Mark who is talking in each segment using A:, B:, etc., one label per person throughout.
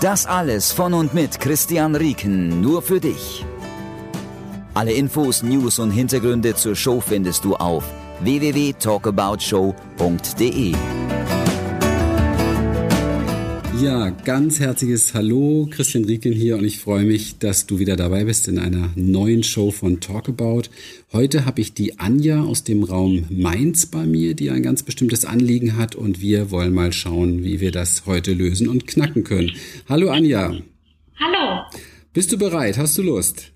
A: Das alles von und mit Christian Rieken, nur für dich. Alle Infos, News und Hintergründe zur Show findest du auf www.talkaboutshow.de.
B: Ja, ganz herzliches Hallo, Christian Rieken hier und ich freue mich, dass du wieder dabei bist in einer neuen Show von Talkabout. Heute habe ich die Anja aus dem Raum Mainz bei mir, die ein ganz bestimmtes Anliegen hat und wir wollen mal schauen, wie wir das heute lösen und knacken können. Hallo Anja.
C: Hallo.
B: Bist du bereit? Hast du Lust?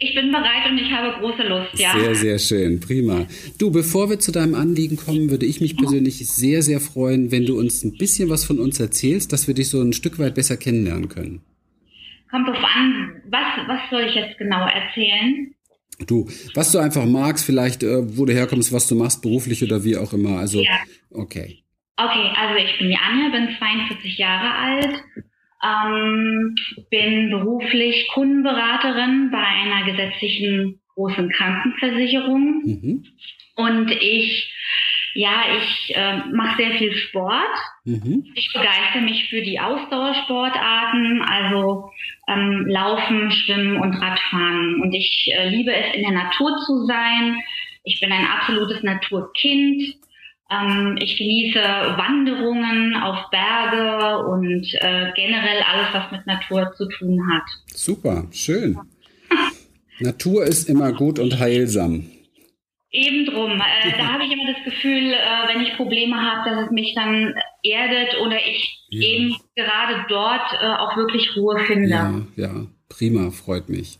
C: Ich bin bereit und ich habe große Lust, ja.
B: Sehr, sehr schön, prima. Du, bevor wir zu deinem Anliegen kommen, würde ich mich persönlich sehr, sehr freuen, wenn du uns ein bisschen was von uns erzählst, dass wir dich so ein Stück weit besser kennenlernen können.
C: Kommt drauf an, was, was soll ich jetzt genau erzählen?
B: Du, was du einfach magst, vielleicht, äh, wo du herkommst, was du machst, beruflich oder wie auch immer. Also, ja. okay.
C: Okay, also ich bin die Anja, bin 42 Jahre alt, ähm, bin beruflich Kundenberaterin bei einer gesetzlichen großen Krankenversicherung. Mhm. Und ich, ja, ich äh, mache sehr viel Sport. Mhm. Ich begeistere mich für die Ausdauersportarten, also ähm, Laufen, Schwimmen und Radfahren. Und ich äh, liebe es, in der Natur zu sein. Ich bin ein absolutes Naturkind. Ähm, ich genieße Wanderungen auf Berge und äh, generell alles, was mit Natur zu tun hat.
B: Super, schön. Natur ist immer gut und heilsam.
C: Eben drum. Äh, da habe ich immer das Gefühl, äh, wenn ich Probleme habe, dass es mich dann erdet oder ich ja. eben gerade dort äh, auch wirklich Ruhe finde.
B: Ja, ja, prima, freut mich.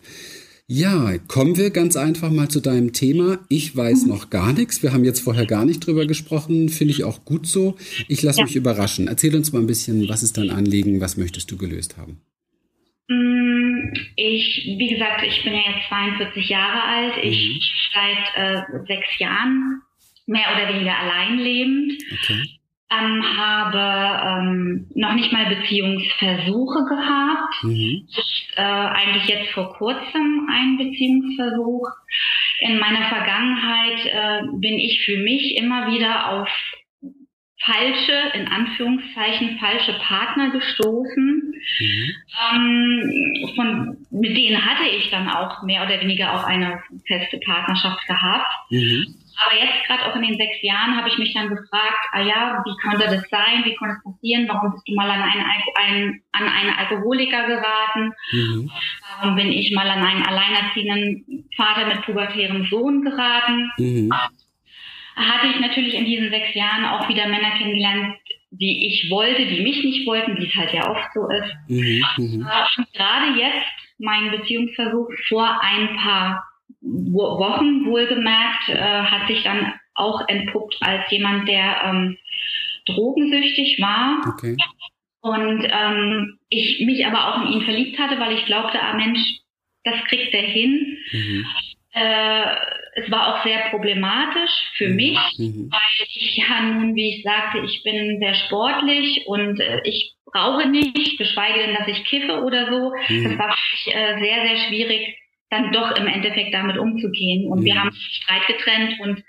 B: Ja, kommen wir ganz einfach mal zu deinem Thema. Ich weiß noch gar nichts. Wir haben jetzt vorher gar nicht drüber gesprochen. Finde ich auch gut so. Ich lasse ja. mich überraschen. Erzähl uns mal ein bisschen, was ist dein Anliegen? Was möchtest du gelöst haben?
C: Mm, ich, wie gesagt, ich bin ja jetzt 42 Jahre alt. Ich mhm. seit äh, sechs Jahren mehr oder weniger allein lebend. Okay ähm, habe ähm, noch nicht mal Beziehungsversuche gehabt. Mhm. Äh, eigentlich jetzt vor kurzem ein Beziehungsversuch. In meiner Vergangenheit äh, bin ich für mich immer wieder auf falsche, in Anführungszeichen, falsche Partner gestoßen. Mhm. Ähm, von, mit denen hatte ich dann auch mehr oder weniger auch eine feste Partnerschaft gehabt. Mhm. Aber jetzt gerade auch in den sechs Jahren habe ich mich dann gefragt, ah ja, wie konnte das sein? Wie konnte es passieren? Warum bist du mal an einen, einen, an einen Alkoholiker geraten? Mhm. Warum bin ich mal an einen alleinerziehenden Vater mit pubertärem Sohn geraten? Mhm. Hatte ich natürlich in diesen sechs Jahren auch wieder Männer kennengelernt, die ich wollte, die mich nicht wollten, wie es halt ja oft so ist. Mhm. mhm. Und gerade jetzt mein Beziehungsversuch vor ein paar Wochen wohlgemerkt, äh, hat sich dann auch entpuppt als jemand, der ähm, drogensüchtig war. Okay. Und ähm, ich mich aber auch in ihn verliebt hatte, weil ich glaubte, ah Mensch, das kriegt er hin. Mhm. Äh, es war auch sehr problematisch für mhm. mich, mhm. weil ich ja nun, wie ich sagte, ich bin sehr sportlich und äh, ich brauche nicht, geschweige denn, dass ich kiffe oder so. Mhm. Das war für mich äh, sehr, sehr schwierig, dann doch im Endeffekt damit umzugehen. Und mhm. wir haben Streit getrennt und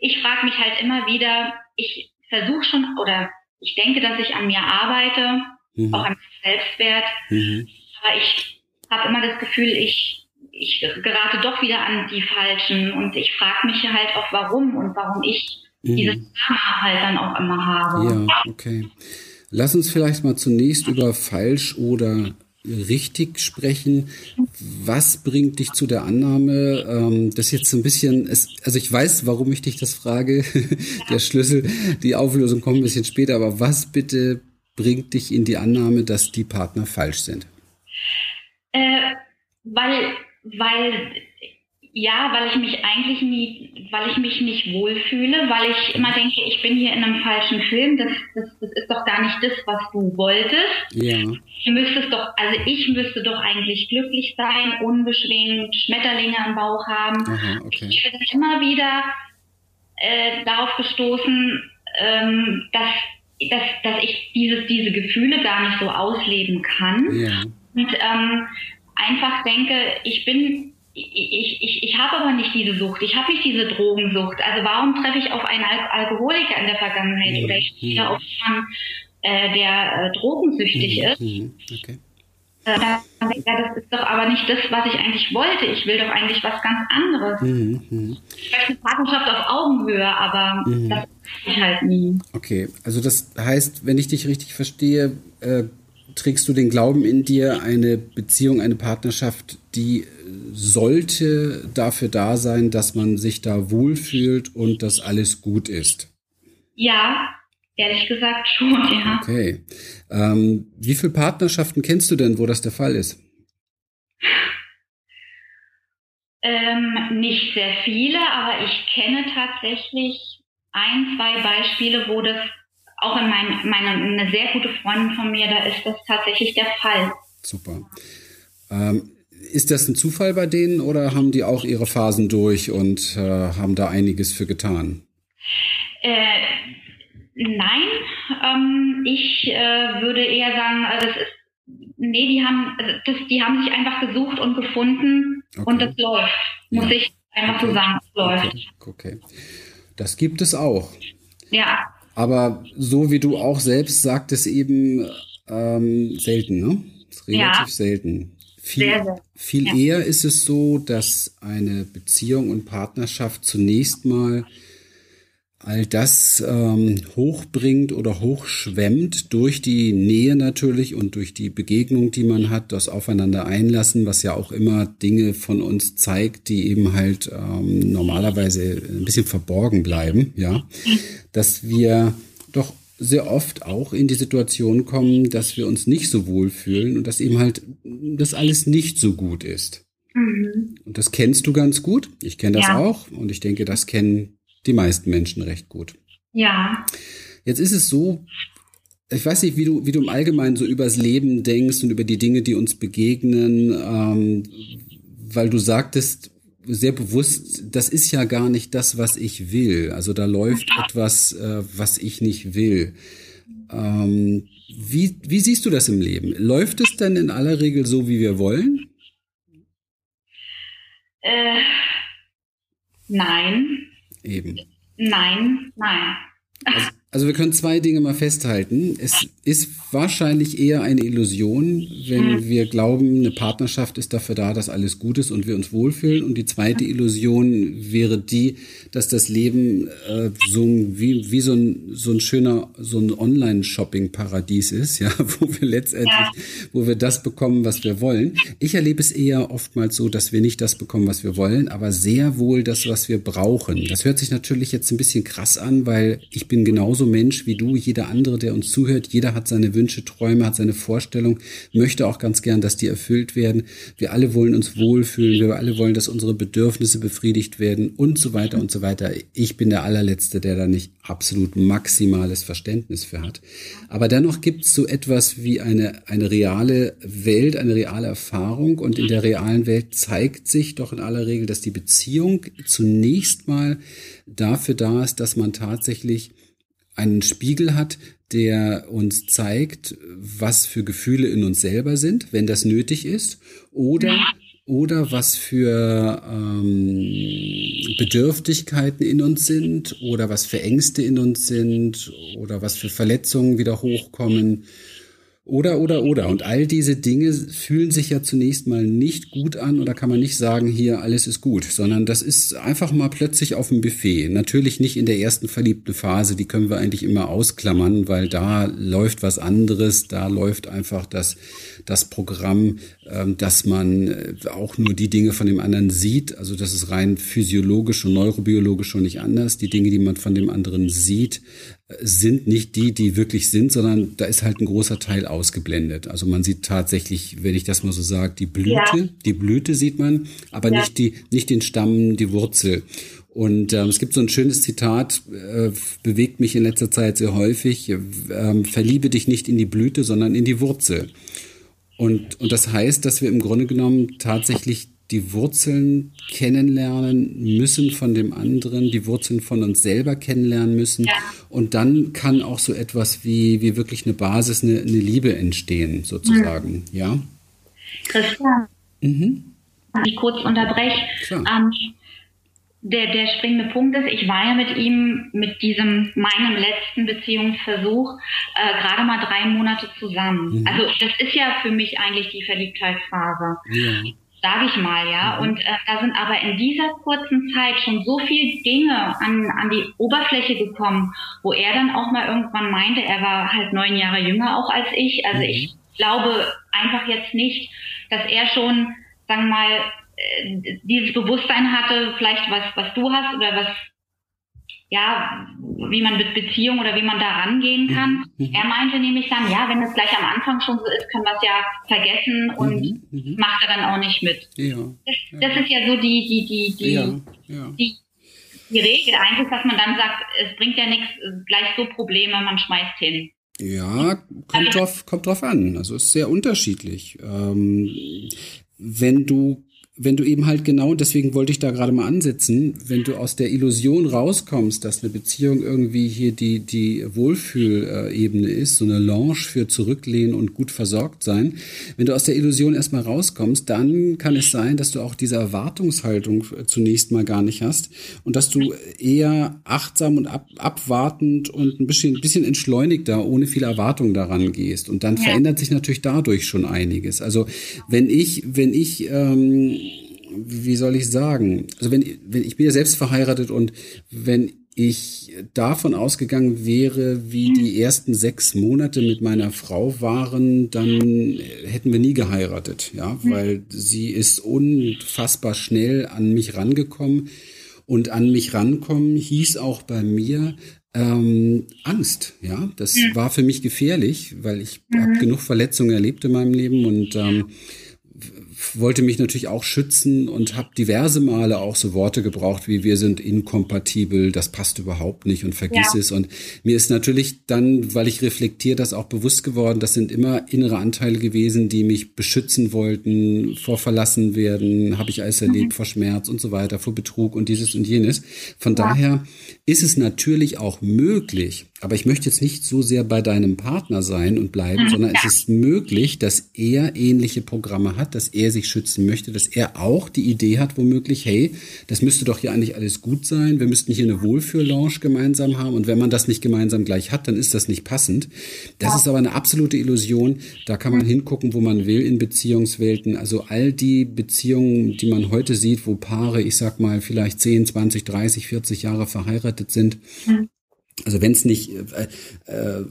C: ich frage mich halt immer wieder, ich versuche schon oder ich denke, dass ich an mir arbeite, mhm. auch an meinem Selbstwert, mhm. aber ich habe immer das Gefühl, ich ich gerate doch wieder an die Falschen und ich frage mich halt auch, warum und warum ich mhm. dieses Drama halt dann auch immer habe.
B: Ja, okay. Lass uns vielleicht mal zunächst über falsch oder richtig sprechen. Was bringt dich zu der Annahme? Ähm, das ist jetzt ein bisschen, also ich weiß, warum ich dich das frage. der Schlüssel, die Auflösung kommt ein bisschen später, aber was bitte bringt dich in die Annahme, dass die Partner falsch sind?
C: Äh, weil, weil ja, weil ich mich eigentlich nie, weil ich mich nicht wohlfühle, weil ich immer denke, ich bin hier in einem falschen Film. Das, das, das ist doch gar nicht das, was du wolltest. Ja. Du müsstest doch, also ich müsste doch eigentlich glücklich sein, unbeschwingt, Schmetterlinge am Bauch haben. Aha, okay. Ich bin immer wieder äh, darauf gestoßen, ähm, dass, dass, dass ich dieses, diese Gefühle gar nicht so ausleben kann. Ja. Und ähm, einfach denke, ich bin ich, ich, ich habe aber nicht diese Sucht, ich habe nicht diese Drogensucht. Also warum treffe ich auf einen Al Alkoholiker in der Vergangenheit mhm. oder ich stehe mhm. auf jemanden, äh, der äh, drogensüchtig mhm. ist? Mhm. Okay. Äh, ja, das ist doch aber nicht das, was ich eigentlich wollte. Ich will doch eigentlich was ganz anderes. Mhm. mhm. Vielleicht eine Partnerschaft auf Augenhöhe, aber mhm. das ich halt nie.
B: Okay, also das heißt, wenn ich dich richtig verstehe, äh, trägst du den Glauben in dir, eine Beziehung, eine Partnerschaft, die sollte dafür da sein, dass man sich da wohlfühlt und dass alles gut ist?
C: Ja, ehrlich gesagt schon, ja.
B: Okay. Ähm, wie viele Partnerschaften kennst du denn, wo das der Fall ist?
C: Ähm, nicht sehr viele, aber ich kenne tatsächlich ein, zwei Beispiele, wo das auch in meinem, meine, eine sehr gute Freundin von mir, da ist das tatsächlich der Fall.
B: Super. Ähm, ist das ein Zufall bei denen oder haben die auch ihre Phasen durch und äh, haben da einiges für getan?
C: Äh, nein, ähm, ich äh, würde eher sagen, also es ist, nee, die haben, also das, die haben sich einfach gesucht und gefunden okay. und das läuft, muss ja. ich einfach okay. so sagen, es läuft.
B: Okay. okay. Das gibt es auch.
C: Ja.
B: Aber so wie du auch selbst sagtest, eben ähm, selten, ne? Relativ ja. selten. Viel, sehr, sehr. viel ja. eher ist es so, dass eine Beziehung und Partnerschaft zunächst mal all das ähm, hochbringt oder hochschwemmt durch die Nähe natürlich und durch die Begegnung, die man hat, das Aufeinander einlassen, was ja auch immer Dinge von uns zeigt, die eben halt ähm, normalerweise ein bisschen verborgen bleiben, ja, dass wir doch sehr oft auch in die Situation kommen, dass wir uns nicht so wohl fühlen und dass eben halt das alles nicht so gut ist. Mhm. Und das kennst du ganz gut. Ich kenne das ja. auch und ich denke, das kennen die meisten Menschen recht gut.
C: Ja.
B: Jetzt ist es so, ich weiß nicht, wie du, wie du im Allgemeinen so übers Leben denkst und über die Dinge, die uns begegnen, ähm, weil du sagtest, sehr bewusst, das ist ja gar nicht das, was ich will. Also da läuft etwas, äh, was ich nicht will. Ähm, wie, wie siehst du das im Leben? Läuft es denn in aller Regel so, wie wir wollen?
C: Äh, nein.
B: Eben.
C: Nein, nein.
B: Also, also wir können zwei Dinge mal festhalten. Es ist wahrscheinlich eher eine Illusion, wenn mhm. wir glauben, eine Partnerschaft ist dafür da, dass alles gut ist und wir uns wohlfühlen. Und die zweite Illusion wäre die, dass das Leben äh, so wie, wie so ein, so ein schöner, so ein Online-Shopping-Paradies ist, ja, wo wir letztendlich, ja. wo wir das bekommen, was wir wollen. Ich erlebe es eher oftmals so, dass wir nicht das bekommen, was wir wollen, aber sehr wohl das, was wir brauchen. Das hört sich natürlich jetzt ein bisschen krass an, weil ich bin genauso Mensch wie du, jeder andere, der uns zuhört. Jeder hat seine Wünsche, Träume, hat seine Vorstellung, möchte auch ganz gern, dass die erfüllt werden. Wir alle wollen uns wohlfühlen. Wir alle wollen, dass unsere Bedürfnisse befriedigt werden und so weiter und so weiter. Ich bin der allerletzte, der da nicht absolut maximales Verständnis für hat. Aber dennoch gibt es so etwas wie eine, eine reale Welt, eine reale Erfahrung. Und in der realen Welt zeigt sich doch in aller Regel, dass die Beziehung zunächst mal dafür da ist, dass man tatsächlich einen Spiegel hat, der uns zeigt, was für Gefühle in uns selber sind, wenn das nötig ist, oder oder was für ähm, Bedürftigkeiten in uns sind oder was für Ängste in uns sind oder was für Verletzungen wieder hochkommen oder, oder, oder. Und all diese Dinge fühlen sich ja zunächst mal nicht gut an oder kann man nicht sagen, hier alles ist gut, sondern das ist einfach mal plötzlich auf dem Buffet. Natürlich nicht in der ersten verliebten Phase, die können wir eigentlich immer ausklammern, weil da läuft was anderes, da läuft einfach das, das Programm, ähm, dass man äh, auch nur die Dinge von dem anderen sieht. Also das ist rein physiologisch und neurobiologisch schon nicht anders. Die Dinge, die man von dem anderen sieht, sind nicht die, die wirklich sind, sondern da ist halt ein großer Teil ausgeblendet. Also man sieht tatsächlich, wenn ich das mal so sage, die Blüte, ja. die Blüte sieht man, aber ja. nicht die, nicht den Stamm, die Wurzel. Und ähm, es gibt so ein schönes Zitat, äh, bewegt mich in letzter Zeit sehr häufig, äh, verliebe dich nicht in die Blüte, sondern in die Wurzel. Und, und das heißt, dass wir im Grunde genommen tatsächlich die Wurzeln kennenlernen müssen von dem anderen, die Wurzeln von uns selber kennenlernen müssen. Ja. Und dann kann auch so etwas wie, wie wirklich eine Basis, eine, eine Liebe entstehen, sozusagen. Mhm. Ja.
C: Christian, mhm. ich kurz unterbreche. Ähm, der, der springende Punkt ist, ich war ja mit ihm, mit diesem, meinem letzten Beziehungsversuch, äh, gerade mal drei Monate zusammen. Mhm. Also das ist ja für mich eigentlich die Verliebtheitsphase. Ja sage ich mal, ja. Mhm. Und äh, da sind aber in dieser kurzen Zeit schon so viele Dinge an, an die Oberfläche gekommen, wo er dann auch mal irgendwann meinte, er war halt neun Jahre jünger auch als ich. Also mhm. ich glaube einfach jetzt nicht, dass er schon, sagen wir mal, äh, dieses Bewusstsein hatte, vielleicht was, was du hast oder was ja, wie man mit Beziehung oder wie man da rangehen kann. Mhm. Er meinte nämlich dann, ja, wenn es gleich am Anfang schon so ist, können wir es ja vergessen und mhm. mhm. macht er dann auch nicht mit. Ja. Das, das ist ja so die, die, die, die, ja. Die, die Regel eigentlich, dass man dann sagt, es bringt ja nichts, gleich so Probleme, man schmeißt hin.
B: Ja, kommt drauf, kommt drauf an. Also ist sehr unterschiedlich. Ähm, wenn du wenn du eben halt genau, deswegen wollte ich da gerade mal ansetzen, wenn du aus der Illusion rauskommst, dass eine Beziehung irgendwie hier die, die Wohlfühlebene ist, so eine Lounge für zurücklehnen und gut versorgt sein, wenn du aus der Illusion erstmal rauskommst, dann kann es sein, dass du auch diese Erwartungshaltung zunächst mal gar nicht hast und dass du eher achtsam und ab, abwartend und ein bisschen, ein bisschen entschleunigter, ohne viel Erwartung daran gehst. Und dann ja. verändert sich natürlich dadurch schon einiges. Also wenn ich, wenn ich, ähm, wie soll ich sagen? Also wenn, wenn ich bin ja selbst verheiratet und wenn ich davon ausgegangen wäre, wie die ersten sechs Monate mit meiner Frau waren, dann hätten wir nie geheiratet, ja, weil sie ist unfassbar schnell an mich rangekommen und an mich rankommen hieß auch bei mir ähm, Angst, ja, das war für mich gefährlich, weil ich mhm. habe genug Verletzungen erlebt in meinem Leben und ähm, wollte mich natürlich auch schützen und habe diverse Male auch so Worte gebraucht wie wir sind inkompatibel, das passt überhaupt nicht und vergiss ja. es. Und mir ist natürlich dann, weil ich reflektiere, das auch bewusst geworden, das sind immer innere Anteile gewesen, die mich beschützen wollten, vor verlassen werden, habe ich alles erlebt, mhm. vor Schmerz und so weiter, vor Betrug und dieses und jenes. Von ja. daher ist es natürlich auch möglich, aber ich möchte jetzt nicht so sehr bei deinem Partner sein und bleiben, mhm, sondern ja. es ist möglich, dass er ähnliche Programme hat, dass er sich schützen möchte, dass er auch die Idee hat, womöglich, hey, das müsste doch hier eigentlich alles gut sein, wir müssten hier eine Wohlfühllounge gemeinsam haben und wenn man das nicht gemeinsam gleich hat, dann ist das nicht passend. Das ja. ist aber eine absolute Illusion. Da kann man mhm. hingucken, wo man will in Beziehungswelten. Also all die Beziehungen, die man heute sieht, wo Paare, ich sag mal, vielleicht 10, 20, 30, 40 Jahre verheiratet sind, mhm also wenn es nicht, äh, äh,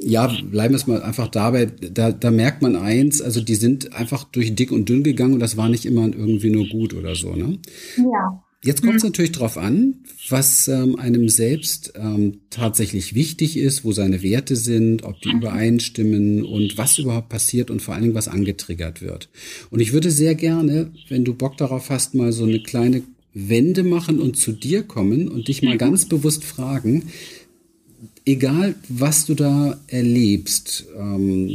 B: ja, bleiben wir es mal einfach dabei, da, da merkt man eins, also die sind einfach durch dick und dünn gegangen und das war nicht immer irgendwie nur gut oder so, ne? Ja. Jetzt kommt es mhm. natürlich drauf an, was ähm, einem selbst ähm, tatsächlich wichtig ist, wo seine Werte sind, ob die mhm. übereinstimmen und was überhaupt passiert und vor allen Dingen was angetriggert wird. Und ich würde sehr gerne, wenn du Bock darauf hast, mal so eine kleine Wende machen und zu dir kommen und dich mal ganz bewusst fragen, egal was du da erlebst, ähm,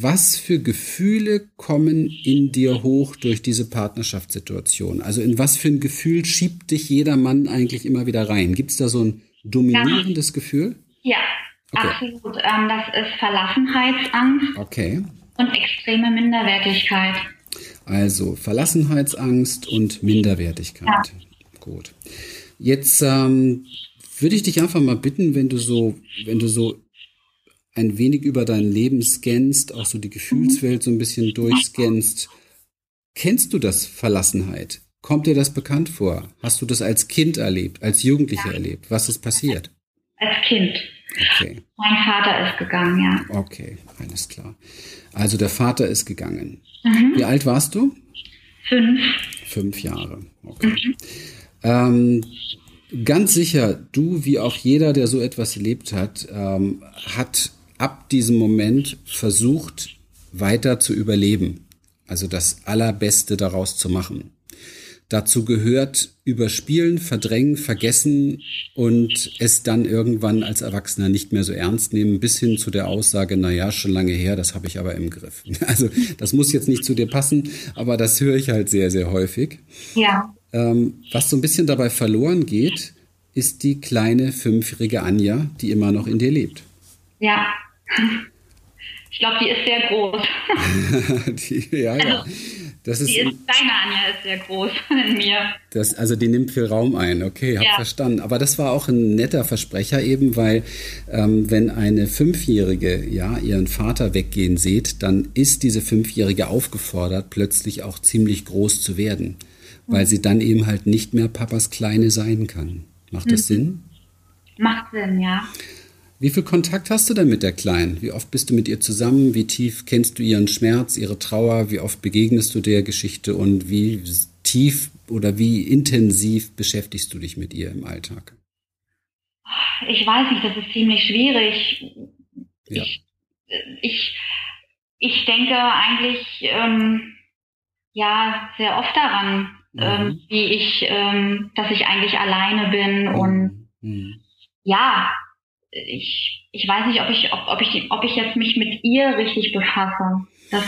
B: was für Gefühle kommen in dir hoch durch diese Partnerschaftssituation? Also in was für ein Gefühl schiebt dich jeder Mann eigentlich immer wieder rein? Gibt es da so ein dominierendes ja. Gefühl?
C: Ja, okay. absolut. Ähm, das ist Verlassenheitsangst
B: okay.
C: und extreme Minderwertigkeit.
B: Also Verlassenheitsangst und Minderwertigkeit. Ja. Gut. Jetzt ähm, würde ich dich einfach mal bitten, wenn du so, wenn du so ein wenig über dein Leben scannst, auch so die Gefühlswelt so ein bisschen durchscannst. Kennst du das Verlassenheit? Kommt dir das bekannt vor? Hast du das als Kind erlebt, als Jugendlicher ja. erlebt? Was ist passiert?
C: Als Kind. Okay. Mein Vater ist gegangen, ja.
B: Okay, alles klar. Also der Vater ist gegangen. Mhm. Wie alt warst du?
C: Fünf.
B: Fünf Jahre. Okay. Mhm. Ähm, Ganz sicher, du wie auch jeder, der so etwas erlebt hat, ähm, hat ab diesem Moment versucht, weiter zu überleben. Also das Allerbeste daraus zu machen. Dazu gehört überspielen, verdrängen, vergessen und es dann irgendwann als Erwachsener nicht mehr so ernst nehmen, bis hin zu der Aussage, na ja, schon lange her, das habe ich aber im Griff. Also das muss jetzt nicht zu dir passen, aber das höre ich halt sehr, sehr häufig.
C: Ja.
B: Ähm, was so ein bisschen dabei verloren geht, ist die kleine fünfjährige Anja, die immer noch in dir lebt.
C: Ja. Ich glaube, die ist sehr groß.
B: die, ja, also, ja.
C: Das ist, die ist, deine Anja ist sehr groß in mir.
B: Das, also die nimmt viel Raum ein, okay, hab ja. verstanden. Aber das war auch ein netter Versprecher eben, weil ähm, wenn eine Fünfjährige ja ihren Vater weggehen sieht, dann ist diese Fünfjährige aufgefordert, plötzlich auch ziemlich groß zu werden, weil mhm. sie dann eben halt nicht mehr Papas Kleine sein kann. Macht das mhm. Sinn?
C: Macht Sinn, ja.
B: Wie viel Kontakt hast du denn mit der Kleinen? Wie oft bist du mit ihr zusammen? Wie tief kennst du ihren Schmerz, ihre Trauer? Wie oft begegnest du der Geschichte und wie tief oder wie intensiv beschäftigst du dich mit ihr im Alltag?
C: Ich weiß nicht, das ist ziemlich schwierig. Ja. Ich, ich, ich denke eigentlich ähm, ja sehr oft daran, mhm. ähm, wie ich, ähm, dass ich eigentlich alleine bin mhm. und mhm. ja, ich, ich weiß nicht, ob ich, ob, ob ich, ob ich jetzt mich mit ihr richtig befasse. Das,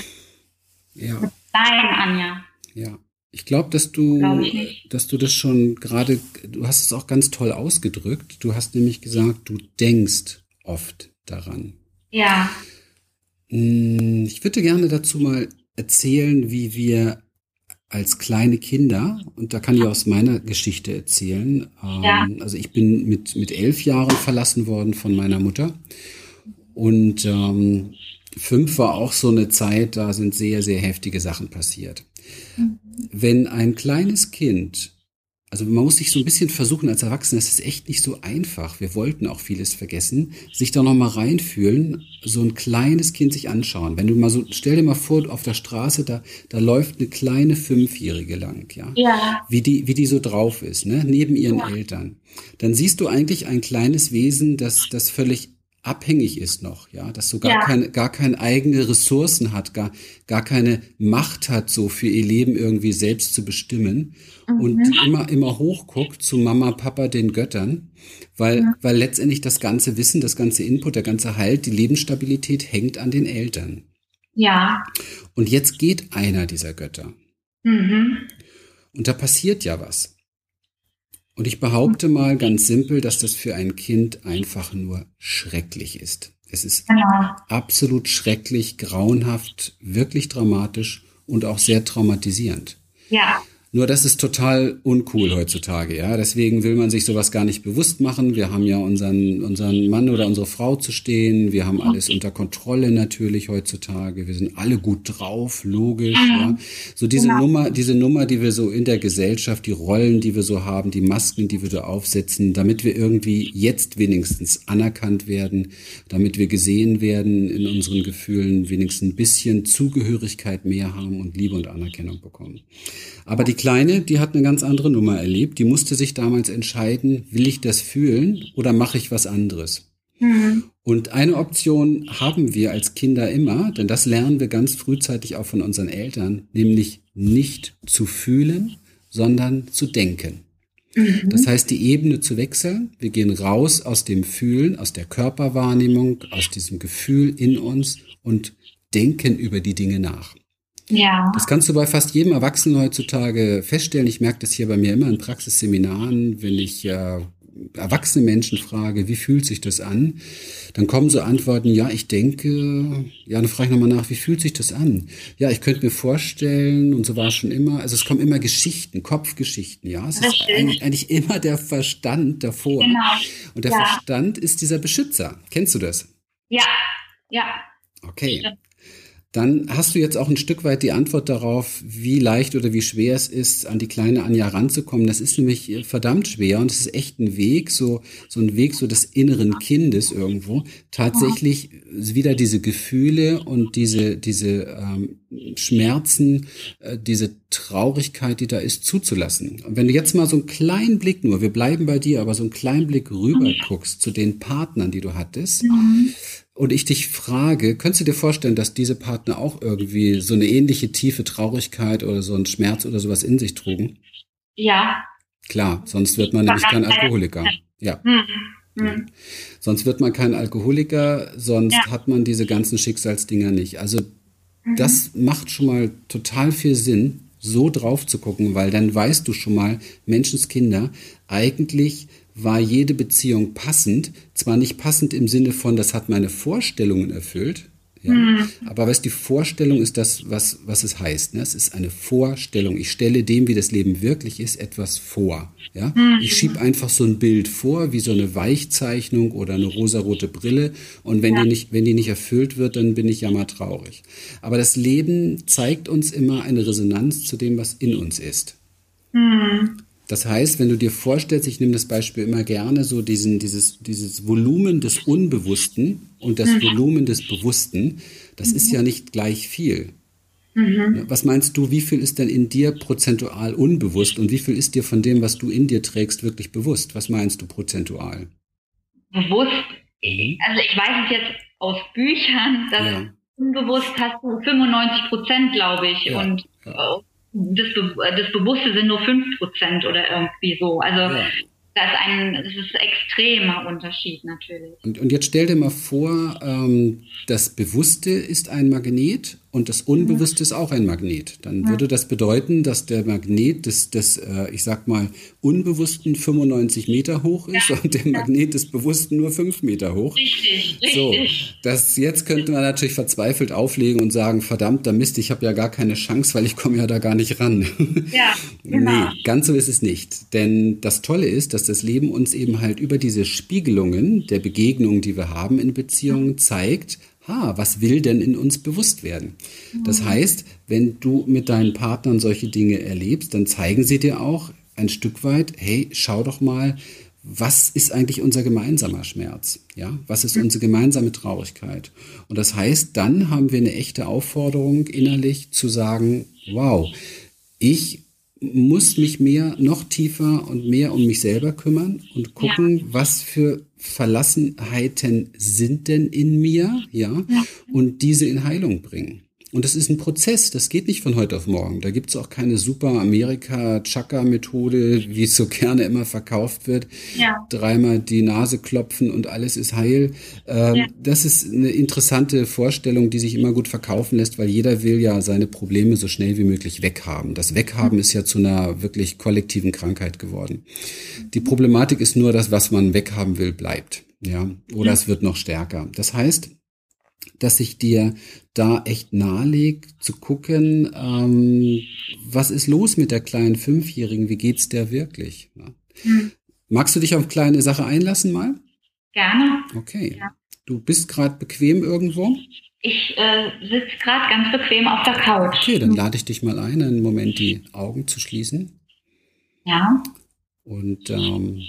B: ja.
C: Dein, Anja.
B: Ja. Ich glaube, dass du, glaub dass du das schon gerade, du hast es auch ganz toll ausgedrückt. Du hast nämlich gesagt, du denkst oft daran.
C: Ja.
B: Hm, ich würde gerne dazu mal erzählen, wie wir als kleine Kinder, und da kann ich aus meiner Geschichte erzählen.
C: Ja.
B: Ähm, also ich bin mit, mit elf Jahren verlassen worden von meiner Mutter. Und ähm, fünf war auch so eine Zeit, da sind sehr, sehr heftige Sachen passiert. Mhm. Wenn ein kleines Kind also man muss sich so ein bisschen versuchen als Erwachsener, es ist echt nicht so einfach. Wir wollten auch vieles vergessen, sich da noch mal reinfühlen, so ein kleines Kind sich anschauen. Wenn du mal so, stell dir mal vor, auf der Straße, da, da läuft eine kleine Fünfjährige lang, ja.
C: Ja.
B: Wie die, wie die so drauf ist, ne, neben ihren ja. Eltern. Dann siehst du eigentlich ein kleines Wesen, das, das völlig abhängig ist noch, ja, dass so gar ja. keine, gar keine eigene Ressourcen hat, gar, gar keine Macht hat, so für ihr Leben irgendwie selbst zu bestimmen mhm. und immer, immer hochguckt zu Mama, Papa, den Göttern, weil, ja. weil letztendlich das ganze Wissen, das ganze Input, der ganze Halt, die Lebensstabilität hängt an den Eltern.
C: Ja.
B: Und jetzt geht einer dieser Götter.
C: Mhm.
B: Und da passiert ja was. Und ich behaupte mal ganz simpel, dass das für ein Kind einfach nur schrecklich ist. Es ist genau. absolut schrecklich, grauenhaft, wirklich dramatisch und auch sehr traumatisierend.
C: Ja.
B: Nur das ist total uncool heutzutage, ja. Deswegen will man sich sowas gar nicht bewusst machen. Wir haben ja unseren, unseren Mann oder unsere Frau zu stehen. Wir haben alles unter Kontrolle natürlich heutzutage. Wir sind alle gut drauf, logisch, mhm. ja. So diese genau. Nummer, diese Nummer, die wir so in der Gesellschaft, die Rollen, die wir so haben, die Masken, die wir so aufsetzen, damit wir irgendwie jetzt wenigstens anerkannt werden, damit wir gesehen werden in unseren Gefühlen, wenigstens ein bisschen Zugehörigkeit mehr haben und Liebe und Anerkennung bekommen. Aber die Kleine, die hat eine ganz andere Nummer erlebt. Die musste sich damals entscheiden, will ich das fühlen oder mache ich was anderes? Mhm. Und eine Option haben wir als Kinder immer, denn das lernen wir ganz frühzeitig auch von unseren Eltern, nämlich nicht zu fühlen, sondern zu denken. Mhm. Das heißt, die Ebene zu wechseln. Wir gehen raus aus dem Fühlen, aus der Körperwahrnehmung, aus diesem Gefühl in uns und denken über die Dinge nach.
C: Ja.
B: Das kannst du bei fast jedem Erwachsenen heutzutage feststellen. Ich merke das hier bei mir immer in Praxisseminaren, wenn ich äh, erwachsene Menschen frage, wie fühlt sich das an? Dann kommen so Antworten, ja, ich denke, ja, dann frage ich nochmal nach, wie fühlt sich das an? Ja, ich könnte mir vorstellen, und so war es schon immer, also es kommen immer Geschichten, Kopfgeschichten, ja. Es ist eigentlich, eigentlich, immer der Verstand davor.
C: Genau.
B: Und der ja. Verstand ist dieser Beschützer. Kennst du das?
C: Ja, ja.
B: Okay. Stimmt dann hast du jetzt auch ein Stück weit die Antwort darauf, wie leicht oder wie schwer es ist, an die kleine Anja ranzukommen. Das ist nämlich verdammt schwer und es ist echt ein Weg, so, so ein Weg so des inneren Kindes irgendwo, tatsächlich wieder diese Gefühle und diese, diese ähm, Schmerzen, äh, diese Traurigkeit, die da ist, zuzulassen. Und wenn du jetzt mal so einen kleinen Blick nur, wir bleiben bei dir, aber so einen kleinen Blick rüber guckst zu den Partnern, die du hattest, mhm. und ich dich frage, könntest du dir vorstellen, dass diese Partner auch irgendwie so eine ähnliche tiefe Traurigkeit oder so einen Schmerz oder sowas in sich trugen?
C: Ja.
B: Klar, sonst wird man nämlich kein Alkoholiker. Ja. Mhm. Mhm. Sonst wird man kein Alkoholiker, sonst ja. hat man diese ganzen Schicksalsdinger nicht. Also mhm. das macht schon mal total viel Sinn, so drauf zu gucken, weil dann weißt du schon mal, Menschenskinder, eigentlich war jede Beziehung passend, zwar nicht passend im Sinne von, das hat meine Vorstellungen erfüllt, ja? Mhm. Aber was die Vorstellung ist das, was, was es heißt. Ne? Es ist eine Vorstellung. Ich stelle dem, wie das Leben wirklich ist, etwas vor. Ja? Mhm. Ich schiebe einfach so ein Bild vor, wie so eine Weichzeichnung oder eine rosarote Brille. Und wenn, ja. die nicht, wenn die nicht erfüllt wird, dann bin ich ja mal traurig. Aber das Leben zeigt uns immer eine Resonanz zu dem, was in uns ist. Mhm. Das heißt, wenn du dir vorstellst, ich nehme das Beispiel immer gerne, so diesen, dieses, dieses Volumen des Unbewussten und das mhm. Volumen des Bewussten, das mhm. ist ja nicht gleich viel. Mhm. Was meinst du, wie viel ist denn in dir prozentual unbewusst und wie viel ist dir von dem, was du in dir trägst, wirklich bewusst? Was meinst du prozentual?
C: Bewusst? Mhm. Also ich weiß es jetzt aus Büchern, dass ja. unbewusst hast du 95 Prozent, glaube ich. Ja. Und ja das, Be das Bewusste sind nur fünf Prozent oder irgendwie so. Also ja. das ist ein, das ist ein extremer Unterschied natürlich.
B: Und, und jetzt stell dir mal vor, ähm, das Bewusste ist ein Magnet und das Unbewusste ist auch ein Magnet. Dann würde das bedeuten, dass der Magnet des, des äh, ich sag mal, Unbewussten 95 Meter hoch ist ja. und der Magnet des Bewussten nur 5 Meter hoch.
C: Richtig, richtig.
B: So, das, jetzt könnte man natürlich verzweifelt auflegen und sagen, verdammt, da Mist, ich habe ja gar keine Chance, weil ich komme ja da gar nicht ran.
C: Ja, genau.
B: Nee, ganz so ist es nicht. Denn das Tolle ist, dass das Leben uns eben halt über diese Spiegelungen der Begegnungen, die wir haben in Beziehungen, zeigt, ha, was will denn in uns bewusst werden? Das mhm. heißt, wenn du mit deinen Partnern solche Dinge erlebst, dann zeigen sie dir auch ein Stück weit, hey, schau doch mal, was ist eigentlich unser gemeinsamer Schmerz? Ja, was ist unsere gemeinsame Traurigkeit? Und das heißt, dann haben wir eine echte Aufforderung innerlich zu sagen, wow, ich muss mich mehr, noch tiefer und mehr um mich selber kümmern und gucken, ja. was für Verlassenheiten sind denn in mir, ja, ja, und diese in Heilung bringen. Und das ist ein Prozess, das geht nicht von heute auf morgen. Da gibt es auch keine super Amerika-Chaka-Methode, wie es so gerne immer verkauft wird. Ja. Dreimal die Nase klopfen und alles ist heil. Ähm, ja. Das ist eine interessante Vorstellung, die sich immer gut verkaufen lässt, weil jeder will ja seine Probleme so schnell wie möglich weghaben. Das Weghaben mhm. ist ja zu einer wirklich kollektiven Krankheit geworden. Die Problematik ist nur, dass was man weghaben will, bleibt. Ja, oder ja. es wird noch stärker. Das heißt, dass ich dir da echt nahelege, zu gucken, ähm, was ist los mit der kleinen Fünfjährigen, wie geht's der wirklich? Ja. Hm. Magst du dich auf kleine Sache einlassen mal?
C: Gerne.
B: Okay. Ja. Du bist gerade bequem irgendwo?
C: Ich äh, sitze gerade ganz bequem auf der Couch.
B: Okay, dann lade ich dich mal ein, einen Moment die Augen zu schließen.
C: Ja.
B: Und ähm,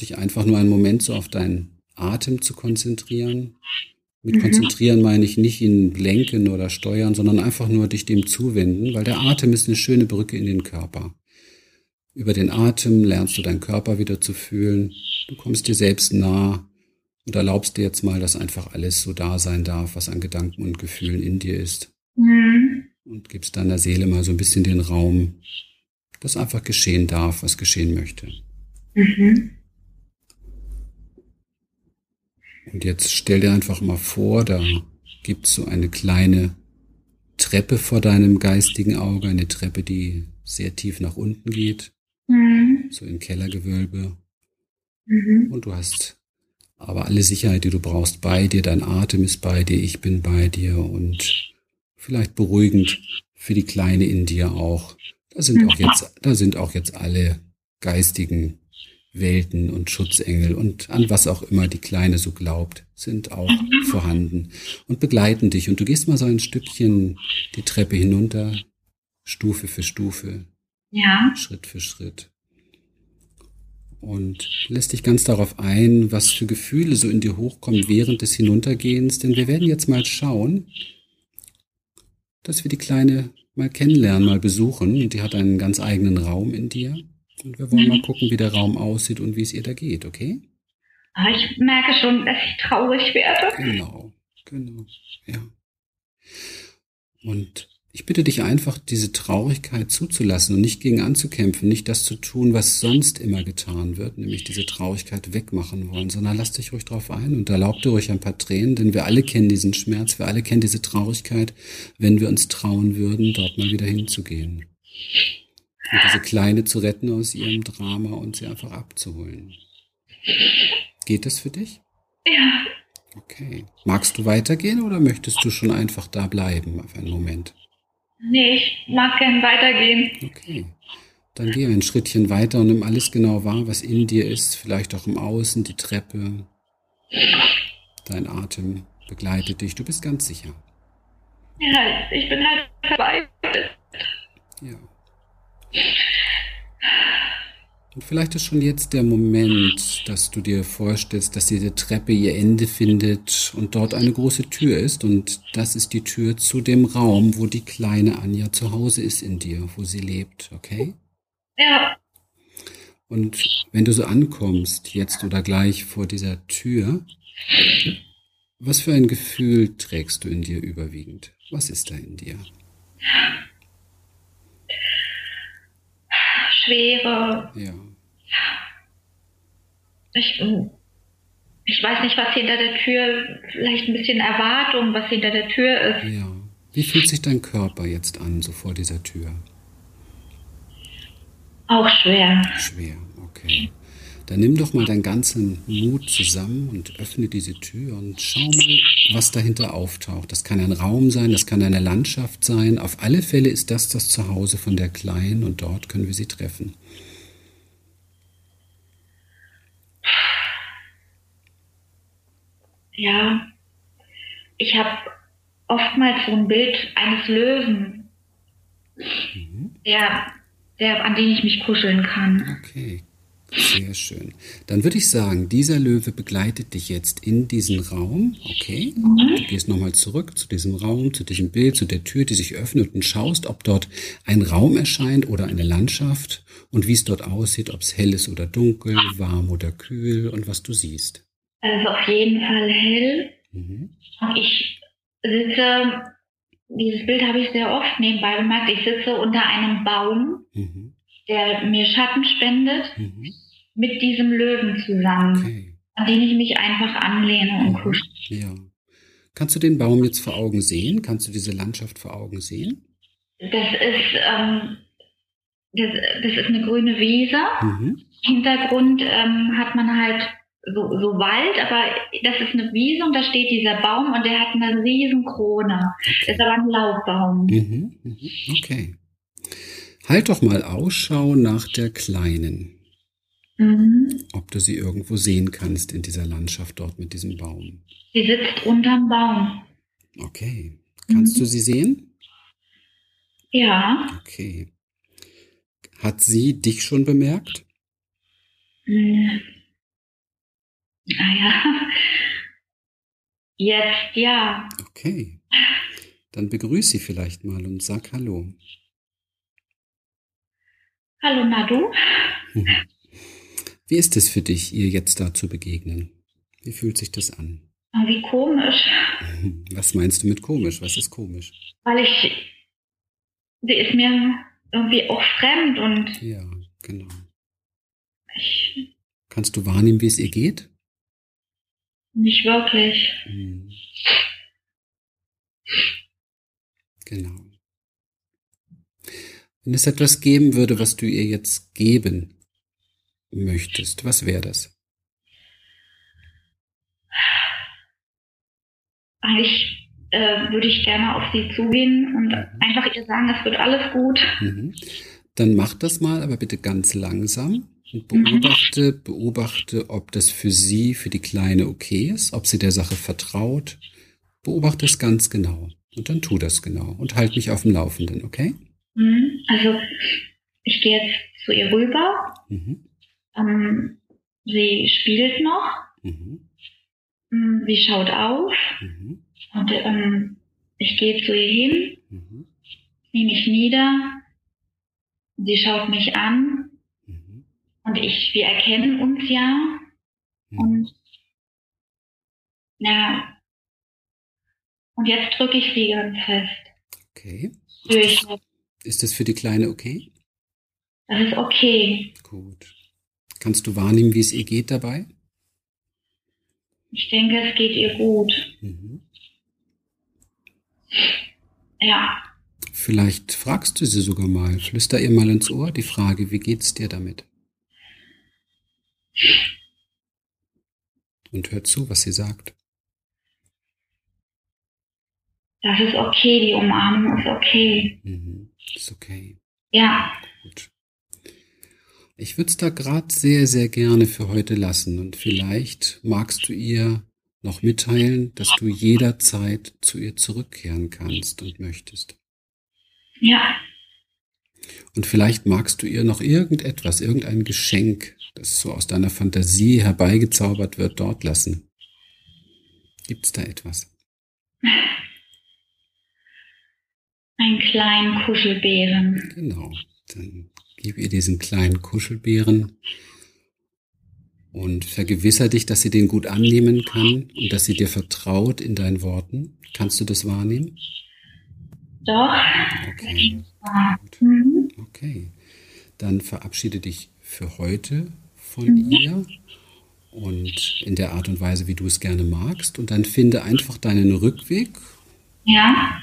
B: dich einfach nur einen Moment so auf deinen Atem zu konzentrieren. Mit mhm. konzentrieren meine ich nicht ihn lenken oder steuern, sondern einfach nur dich dem zuwenden, weil der Atem ist eine schöne Brücke in den Körper. Über den Atem lernst du deinen Körper wieder zu fühlen. Du kommst dir selbst nah und erlaubst dir jetzt mal, dass einfach alles so da sein darf, was an Gedanken und Gefühlen in dir ist. Mhm. Und gibst deiner Seele mal so ein bisschen den Raum, dass einfach geschehen darf, was geschehen möchte. Mhm. Und jetzt stell dir einfach mal vor, da gibt's so eine kleine Treppe vor deinem geistigen Auge, eine Treppe, die sehr tief nach unten geht, mhm. so in Kellergewölbe. Mhm. Und du hast aber alle Sicherheit, die du brauchst, bei dir. Dein Atem ist bei dir, ich bin bei dir und vielleicht beruhigend für die Kleine in dir auch. Da sind auch jetzt, da sind auch jetzt alle geistigen Welten und Schutzengel und an was auch immer die Kleine so glaubt, sind auch mhm. vorhanden und begleiten dich. Und du gehst mal so ein Stückchen die Treppe hinunter, Stufe für Stufe,
C: ja.
B: Schritt für Schritt. Und lässt dich ganz darauf ein, was für Gefühle so in dir hochkommen während des Hinuntergehens. Denn wir werden jetzt mal schauen, dass wir die Kleine mal kennenlernen, mal besuchen. Und die hat einen ganz eigenen Raum in dir. Und wir wollen mal gucken, wie der Raum aussieht und wie es ihr da geht, okay?
C: Ah, ich merke schon, dass ich traurig werde.
B: Genau, genau, ja. Und ich bitte dich einfach, diese Traurigkeit zuzulassen und nicht gegen anzukämpfen, nicht das zu tun, was sonst immer getan wird, nämlich diese Traurigkeit wegmachen wollen, sondern lass dich ruhig drauf ein und erlaub dir ruhig ein paar Tränen, denn wir alle kennen diesen Schmerz, wir alle kennen diese Traurigkeit, wenn wir uns trauen würden, dort mal wieder hinzugehen. Und diese Kleine zu retten aus ihrem Drama und sie einfach abzuholen. Geht das für dich?
C: Ja.
B: Okay. Magst du weitergehen oder möchtest du schon einfach da bleiben auf einen Moment?
C: Nee, ich mag gern weitergehen.
B: Okay. Dann geh ein Schrittchen weiter und nimm alles genau wahr, was in dir ist, vielleicht auch im Außen, die Treppe. Dein Atem begleitet dich, du bist ganz sicher.
C: Ja, ich bin halt verzweifelt.
B: Ja. Und vielleicht ist schon jetzt der Moment, dass du dir vorstellst, dass diese Treppe ihr Ende findet und dort eine große Tür ist. Und das ist die Tür zu dem Raum, wo die kleine Anja zu Hause ist in dir, wo sie lebt, okay?
C: Ja.
B: Und wenn du so ankommst, jetzt oder gleich vor dieser Tür, was für ein Gefühl trägst du in dir überwiegend? Was ist da in dir?
C: Schwere.
B: Ja.
C: Ich, ich weiß nicht, was hinter der Tür, vielleicht ein bisschen Erwartung, was hinter der Tür ist.
B: Ja. Wie fühlt sich dein Körper jetzt an, so vor dieser Tür?
C: Auch schwer.
B: Schwer, okay. Dann nimm doch mal deinen ganzen Mut zusammen und öffne diese Tür und schau mal, was dahinter auftaucht. Das kann ein Raum sein, das kann eine Landschaft sein. Auf alle Fälle ist das das Zuhause von der Kleinen und dort können wir sie treffen.
C: Ja, ich habe oftmals so ein Bild eines Löwen, mhm. der, der, an den ich mich kuscheln kann.
B: Okay, sehr schön. Dann würde ich sagen, dieser Löwe begleitet dich jetzt in diesen Raum, okay? Mhm. Du gehst nochmal zurück zu diesem Raum, zu diesem Bild, zu der Tür, die sich öffnet und schaust, ob dort ein Raum erscheint oder eine Landschaft und wie es dort aussieht, ob es hell ist oder dunkel, warm oder kühl und was du siehst.
C: Also auf jeden Fall hell. Mhm. Ich sitze, dieses Bild habe ich sehr oft nebenbei bemerkt, ich sitze unter einem Baum. Mhm der mir Schatten spendet, mhm. mit diesem Löwen zusammen, okay. an den ich mich einfach anlehne und kuschel.
B: Ja. Kannst du den Baum jetzt vor Augen sehen? Kannst du diese Landschaft vor Augen sehen?
C: Das ist, ähm, das, das ist eine grüne Wiese. Mhm. Hintergrund ähm, hat man halt so, so Wald, aber das ist eine Wiese und da steht dieser Baum und der hat eine riesen Krone. Okay. Ist aber ein Laubbaum.
B: Mhm. Mhm. Okay. Halt doch mal Ausschau nach der Kleinen. Mhm. Ob du sie irgendwo sehen kannst in dieser Landschaft dort mit diesem Baum.
C: Sie sitzt unterm Baum.
B: Okay. Kannst mhm. du sie sehen?
C: Ja.
B: Okay. Hat sie dich schon bemerkt?
C: Mhm. Naja. Jetzt ja.
B: Okay. Dann begrüß sie vielleicht mal und sag Hallo.
C: Hallo Nadu.
B: Wie ist es für dich, ihr jetzt da zu begegnen? Wie fühlt sich das an?
C: Wie komisch.
B: Was meinst du mit komisch? Was ist komisch?
C: Weil ich, sie ist mir irgendwie auch fremd und.
B: Ja, genau. Ich, Kannst du wahrnehmen, wie es ihr geht?
C: Nicht wirklich. Hm.
B: Genau. Wenn es etwas geben würde, was du ihr jetzt geben möchtest, was wäre das?
C: Eigentlich äh, würde ich gerne auf sie zugehen und mhm. einfach ihr sagen, es wird alles gut.
B: Mhm. Dann mach das mal, aber bitte ganz langsam und beobachte, mhm. beobachte, ob das für sie, für die Kleine okay ist, ob sie der Sache vertraut. Beobachte es ganz genau und dann tu das genau und halt mich auf dem Laufenden, okay?
C: Mhm. Also ich gehe jetzt zu ihr rüber. Mhm. Ähm, sie spielt noch. Mhm. Mm, sie schaut auf. Mhm. Und ähm, ich gehe zu ihr hin. Mhm. knie mich nieder. Sie schaut mich an. Mhm. Und ich, wir erkennen uns ja. Mhm. Und ja. Und jetzt drücke ich sie ganz fest.
B: Okay. Das, ist das für die Kleine okay?
C: Das ist okay.
B: Gut. Kannst du wahrnehmen, wie es ihr geht dabei?
C: Ich denke, es geht ihr gut. Mhm. Ja.
B: Vielleicht fragst du sie sogar mal, flüster ihr mal ins Ohr die Frage, wie geht's dir damit? Und hör zu, was sie sagt.
C: Das ist okay, die Umarmung ist okay.
B: Mhm, ist okay.
C: Ja.
B: Gut. Ich würde es da gerade sehr, sehr gerne für heute lassen und vielleicht magst du ihr noch mitteilen, dass du jederzeit zu ihr zurückkehren kannst und möchtest.
C: Ja.
B: Und vielleicht magst du ihr noch irgendetwas, irgendein Geschenk, das so aus deiner Fantasie herbeigezaubert wird, dort lassen. Gibt's da etwas?
C: Einen kleinen Kuschelbären.
B: Genau. Dann Gib ihr diesen kleinen Kuschelbären und vergewissere dich, dass sie den gut annehmen kann und dass sie dir vertraut in deinen Worten. Kannst du das wahrnehmen?
C: Doch.
B: Okay. Mhm. Okay. Dann verabschiede dich für heute von mhm. ihr und in der Art und Weise, wie du es gerne magst. Und dann finde einfach deinen Rückweg.
C: Ja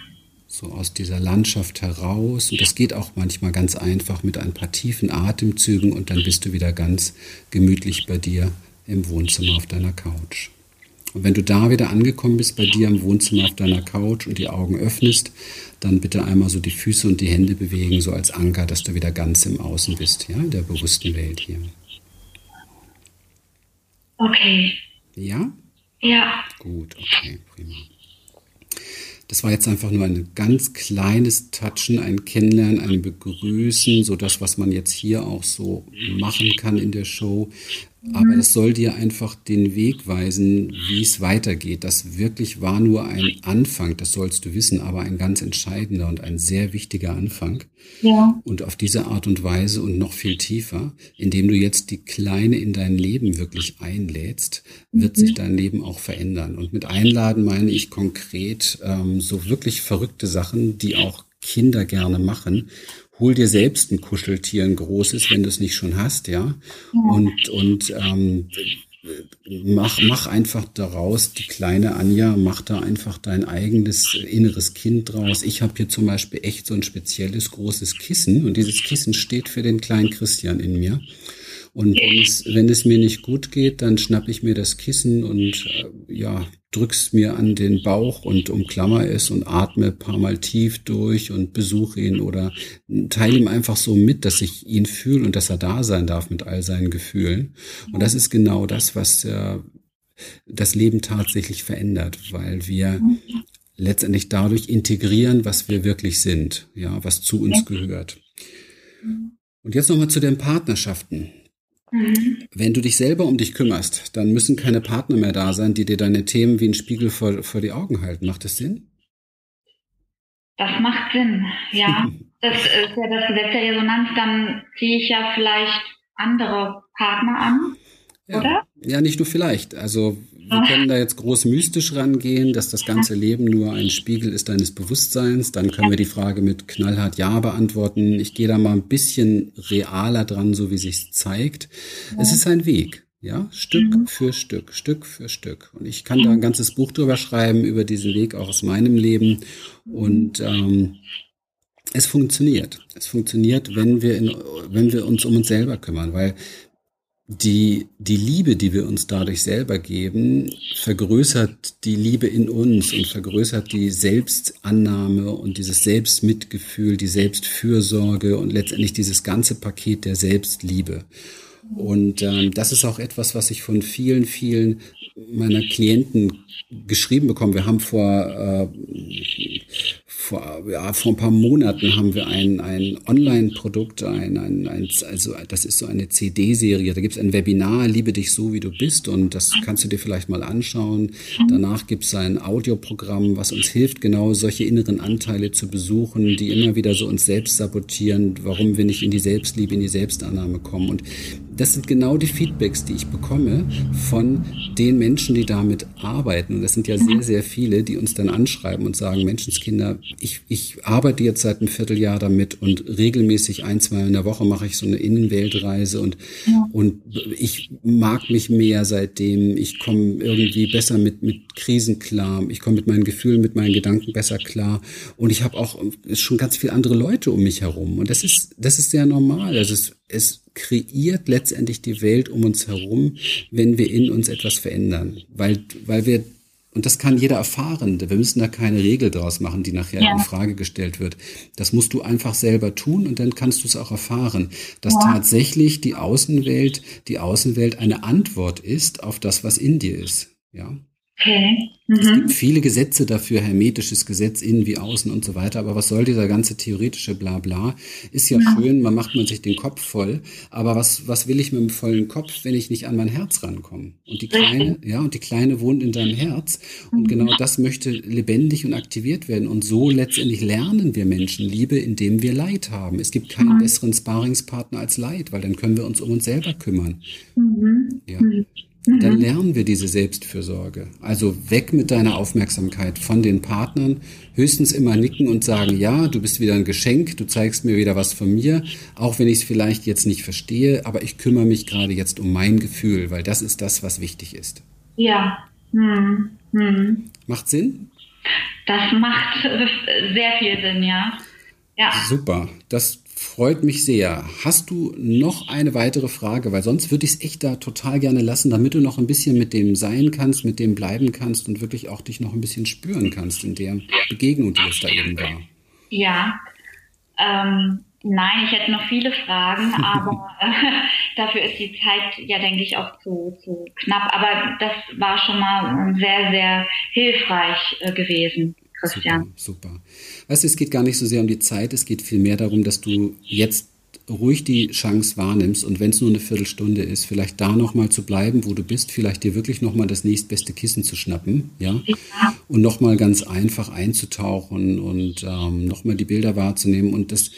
B: so aus dieser Landschaft heraus. Und das geht auch manchmal ganz einfach mit ein paar tiefen Atemzügen und dann bist du wieder ganz gemütlich bei dir im Wohnzimmer auf deiner Couch. Und wenn du da wieder angekommen bist, bei dir im Wohnzimmer auf deiner Couch und die Augen öffnest, dann bitte einmal so die Füße und die Hände bewegen, so als Anker, dass du wieder ganz im Außen bist, ja, in der bewussten Welt hier.
C: Okay.
B: Ja?
C: Ja.
B: Gut, okay, prima. Das war jetzt einfach nur ein ganz kleines Touchen, ein Kennenlernen, ein Begrüßen, so das, was man jetzt hier auch so machen kann in der Show. Aber das soll dir einfach den Weg weisen, wie es weitergeht. Das wirklich war nur ein Anfang, das sollst du wissen, aber ein ganz entscheidender und ein sehr wichtiger Anfang.
C: Ja.
B: Und auf diese Art und Weise und noch viel tiefer, indem du jetzt die Kleine in dein Leben wirklich einlädst, wird mhm. sich dein Leben auch verändern. Und mit einladen meine ich konkret ähm, so wirklich verrückte Sachen, die auch Kinder gerne machen hol dir selbst ein Kuscheltier, ein großes, wenn du es nicht schon hast, ja. Und, und ähm, mach, mach einfach daraus, die kleine Anja, mach da einfach dein eigenes inneres Kind draus. Ich habe hier zum Beispiel echt so ein spezielles großes Kissen und dieses Kissen steht für den kleinen Christian in mir. Und wenn es, mir nicht gut geht, dann schnapp ich mir das Kissen und äh, ja, drück's mir an den Bauch und umklammer es und atme paar Mal tief durch und besuche ihn oder teile ihm einfach so mit, dass ich ihn fühle und dass er da sein darf mit all seinen Gefühlen. Und das ist genau das, was äh, das Leben tatsächlich verändert, weil wir letztendlich dadurch integrieren, was wir wirklich sind, ja, was zu uns gehört. Und jetzt nochmal zu den Partnerschaften. Mhm. Wenn du dich selber um dich kümmerst, dann müssen keine Partner mehr da sein, die dir deine Themen wie ein Spiegel vor, vor die Augen halten. Macht das Sinn?
C: Das macht Sinn, ja. das ist ja das Gesetz der Resonanz, dann ziehe ich ja vielleicht andere Partner an,
B: ja.
C: oder?
B: Ja, nicht nur vielleicht. Also wir können da jetzt groß mystisch rangehen, dass das ganze Leben nur ein Spiegel ist deines Bewusstseins. Dann können wir die Frage mit knallhart Ja beantworten. Ich gehe da mal ein bisschen realer dran, so wie sich zeigt. Es ist ein Weg. Ja, Stück mhm. für Stück, Stück für Stück. Und ich kann da ein ganzes Buch drüber schreiben, über diesen Weg auch aus meinem Leben. Und ähm, es funktioniert. Es funktioniert, wenn wir, in, wenn wir uns um uns selber kümmern, weil die, die Liebe, die wir uns dadurch selber geben, vergrößert die Liebe in uns und vergrößert die Selbstannahme und dieses Selbstmitgefühl, die Selbstfürsorge und letztendlich dieses ganze Paket der Selbstliebe. Und ähm, das ist auch etwas, was ich von vielen, vielen meiner Klienten geschrieben bekomme. Wir haben vor, äh, vor, ja, vor ein paar Monaten haben wir ein, ein Online-Produkt, ein, ein, ein, also das ist so eine CD-Serie. Da gibt es ein Webinar, Liebe dich so, wie du bist. Und das kannst du dir vielleicht mal anschauen. Danach gibt es ein Audioprogramm, was uns hilft, genau solche inneren Anteile zu besuchen, die immer wieder so uns selbst sabotieren, warum wir nicht in die Selbstliebe, in die Selbstannahme kommen. Und das sind genau die Feedbacks, die ich bekomme von den Menschen, die damit arbeiten. Und das sind ja sehr, sehr viele, die uns dann anschreiben und sagen, Menschenskinder, ich, ich arbeite jetzt seit einem Vierteljahr damit und regelmäßig ein, zwei in der Woche mache ich so eine Innenweltreise und, ja. und ich mag mich mehr seitdem. Ich komme irgendwie besser mit, mit Krisen klar. Ich komme mit meinen Gefühlen, mit meinen Gedanken besser klar. Und ich habe auch schon ganz viele andere Leute um mich herum. Und das ist, das ist sehr normal. Also es, es kreiert letztendlich die Welt um uns herum, wenn wir in uns etwas verändern. Weil, weil wir, und das kann jeder erfahren, wir müssen da keine Regel draus machen, die nachher ja. in Frage gestellt wird. Das musst du einfach selber tun und dann kannst du es auch erfahren, dass ja. tatsächlich die Außenwelt, die Außenwelt eine Antwort ist auf das, was in dir ist. Ja. Okay. Mhm. Es gibt viele Gesetze dafür, hermetisches Gesetz innen wie außen und so weiter. Aber was soll dieser ganze theoretische Blabla? Ist ja, ja. schön, man macht man sich den Kopf voll. Aber was, was will ich mit dem vollen Kopf, wenn ich nicht an mein Herz rankomme? Und die kleine, ja, und die kleine wohnt in deinem Herz. Und mhm. genau das möchte lebendig und aktiviert werden. Und so letztendlich lernen wir Menschen Liebe, indem wir Leid haben. Es gibt keinen mhm. besseren Sparingspartner als Leid, weil dann können wir uns um uns selber kümmern. Mhm. Ja. Mhm dann mhm. lernen wir diese Selbstfürsorge. Also weg mit deiner Aufmerksamkeit von den Partnern, höchstens immer nicken und sagen, ja, du bist wieder ein Geschenk, du zeigst mir wieder was von mir, auch wenn ich es vielleicht jetzt nicht verstehe, aber ich kümmere mich gerade jetzt um mein Gefühl, weil das ist das, was wichtig ist.
C: Ja. Hm. Hm.
B: Macht Sinn?
C: Das macht sehr viel Sinn, ja.
B: Ja. Super. Das freut mich sehr. Hast du noch eine weitere Frage? Weil sonst würde ich es echt da total gerne lassen, damit du noch ein bisschen mit dem sein kannst, mit dem bleiben kannst und wirklich auch dich noch ein bisschen spüren kannst in der Begegnung, die es da eben war.
C: Ja. Ähm, nein, ich hätte noch viele Fragen, aber äh, dafür ist die Zeit ja, denke ich, auch zu, zu knapp. Aber das war schon mal sehr, sehr hilfreich äh, gewesen. Christian.
B: Super, super. Weißt du, es geht gar nicht so sehr um die Zeit, es geht vielmehr darum, dass du jetzt ruhig die Chance wahrnimmst und wenn es nur eine Viertelstunde ist, vielleicht da nochmal zu bleiben, wo du bist, vielleicht dir wirklich nochmal das nächstbeste Kissen zu schnappen, ja, ja. und nochmal ganz einfach einzutauchen und ähm, nochmal die Bilder wahrzunehmen und das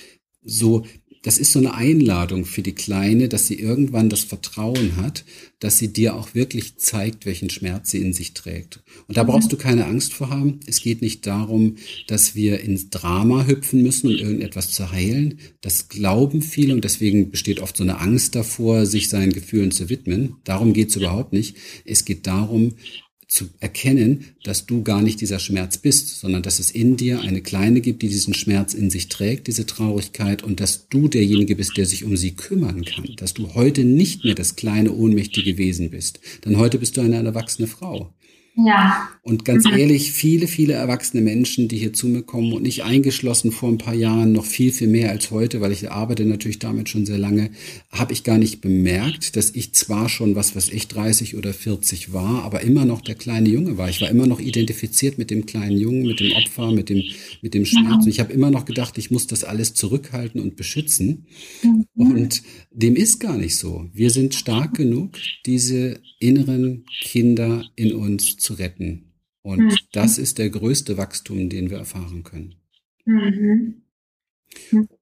B: so das ist so eine Einladung für die Kleine, dass sie irgendwann das Vertrauen hat, dass sie dir auch wirklich zeigt, welchen Schmerz sie in sich trägt. Und da mhm. brauchst du keine Angst vor haben. Es geht nicht darum, dass wir ins Drama hüpfen müssen, um irgendetwas zu heilen. Das glauben viele und deswegen besteht oft so eine Angst davor, sich seinen Gefühlen zu widmen. Darum geht es überhaupt nicht. Es geht darum, zu erkennen, dass du gar nicht dieser Schmerz bist, sondern dass es in dir eine Kleine gibt, die diesen Schmerz in sich trägt, diese Traurigkeit, und dass du derjenige bist, der sich um sie kümmern kann, dass du heute nicht mehr das kleine, ohnmächtige Wesen bist, denn heute bist du eine erwachsene Frau. Ja. Und ganz mhm. ehrlich, viele, viele erwachsene Menschen, die hier zu mir kommen und nicht eingeschlossen vor ein paar Jahren, noch viel, viel mehr als heute, weil ich arbeite natürlich damit schon sehr lange, habe ich gar nicht bemerkt, dass ich zwar schon was, was ich 30 oder 40 war, aber immer noch der kleine Junge war. Ich war immer noch identifiziert mit dem kleinen Jungen, mit dem Opfer, mit dem, mit dem Schmerz. Und ich habe immer noch gedacht, ich muss das alles zurückhalten und beschützen. Mhm. Und dem ist gar nicht so. Wir sind stark genug, diese inneren Kinder in uns zu retten. Und mhm. das ist der größte Wachstum, den wir erfahren können. Mhm.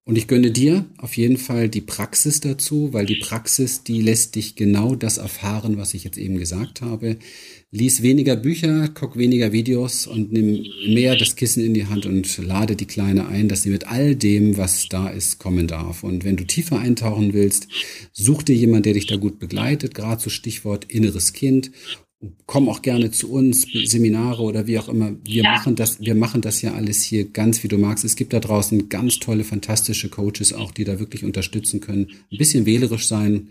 B: Und ich gönne dir auf jeden Fall die Praxis dazu, weil die Praxis, die lässt dich genau das erfahren, was ich jetzt eben gesagt habe. Lies weniger Bücher, guck weniger Videos und nimm mehr das Kissen in die Hand und lade die Kleine ein, dass sie mit all dem, was da ist, kommen darf. Und wenn du tiefer eintauchen willst, such dir jemand, der dich da gut begleitet, gerade so Stichwort inneres Kind komm auch gerne zu uns, Seminare oder wie auch immer. Wir ja. machen das, wir machen das ja alles hier ganz, wie du magst. Es gibt da draußen ganz tolle, fantastische Coaches auch, die da wirklich unterstützen können. Ein bisschen wählerisch sein,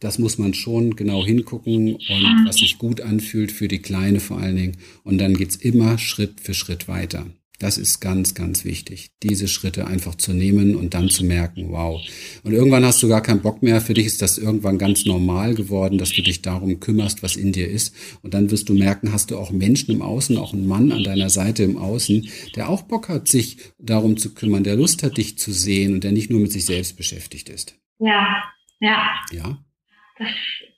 B: das muss man schon genau hingucken und was sich gut anfühlt für die Kleine vor allen Dingen. Und dann geht's immer Schritt für Schritt weiter. Das ist ganz, ganz wichtig, diese Schritte einfach zu nehmen und dann zu merken, wow. Und irgendwann hast du gar keinen Bock mehr. Für dich ist das irgendwann ganz normal geworden, dass du dich darum kümmerst, was in dir ist. Und dann wirst du merken, hast du auch Menschen im Außen, auch einen Mann an deiner Seite im Außen, der auch Bock hat, sich darum zu kümmern, der Lust hat, dich zu sehen und der nicht nur mit sich selbst beschäftigt ist.
C: Ja, ja.
B: Ja.
C: Das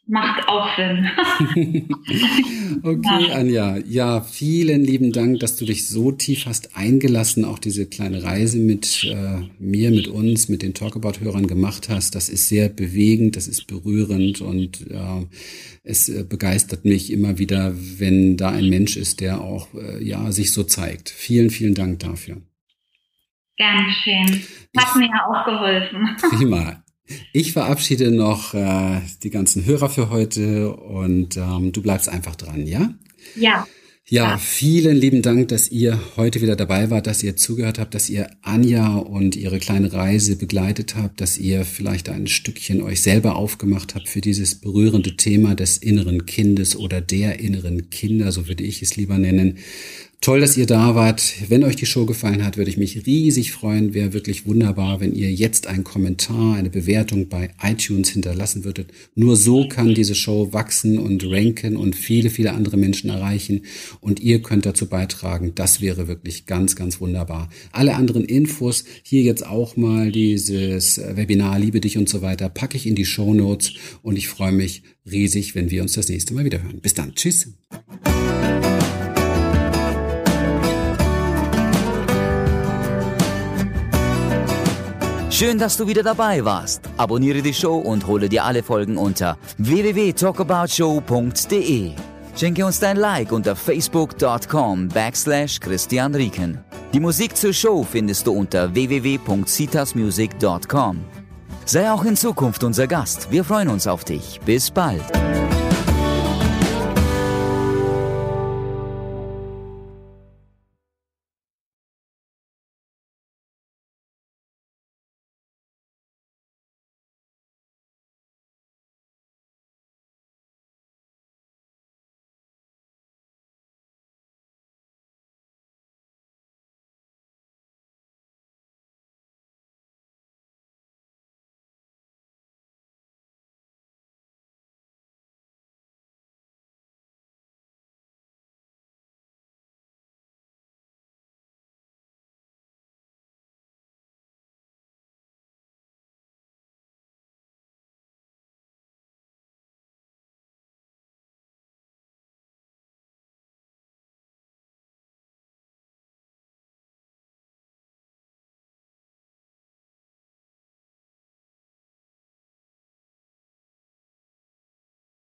C: macht auch Sinn.
B: okay, Anja. Ja, vielen lieben Dank, dass du dich so tief hast eingelassen, auch diese kleine Reise mit äh, mir, mit uns, mit den Talkabout-Hörern gemacht hast. Das ist sehr bewegend, das ist berührend und äh, es äh, begeistert mich immer wieder, wenn da ein Mensch ist, der auch äh, ja sich so zeigt. Vielen, vielen Dank dafür.
C: Gern geschehen. Hat ich, mir ja auch geholfen.
B: Prima. Ich verabschiede noch äh, die ganzen Hörer für heute und ähm, du bleibst einfach dran, ja?
C: Ja.
B: Ja, vielen lieben Dank, dass ihr heute wieder dabei wart, dass ihr zugehört habt, dass ihr Anja und ihre kleine Reise begleitet habt, dass ihr vielleicht ein Stückchen euch selber aufgemacht habt für dieses berührende Thema des inneren Kindes oder der inneren Kinder, so würde ich es lieber nennen. Toll, dass ihr da wart. Wenn euch die Show gefallen hat, würde ich mich riesig freuen. Wäre wirklich wunderbar, wenn ihr jetzt einen Kommentar, eine Bewertung bei iTunes hinterlassen würdet. Nur so kann diese Show wachsen und ranken und viele, viele andere Menschen erreichen. Und ihr könnt dazu beitragen. Das wäre wirklich ganz, ganz wunderbar. Alle anderen Infos, hier jetzt auch mal dieses Webinar Liebe dich und so weiter, packe ich in die Show Notes. Und ich freue mich riesig, wenn wir uns das nächste Mal wieder hören. Bis dann. Tschüss.
A: Schön, dass du wieder dabei warst. Abonniere die Show und hole dir alle Folgen unter www.talkaboutshow.de. Schenke uns dein Like unter facebook.com backslash Christian Rieken. Die Musik zur Show findest du unter www.citasmusic.com. Sei auch in Zukunft unser Gast. Wir freuen uns auf dich. Bis bald.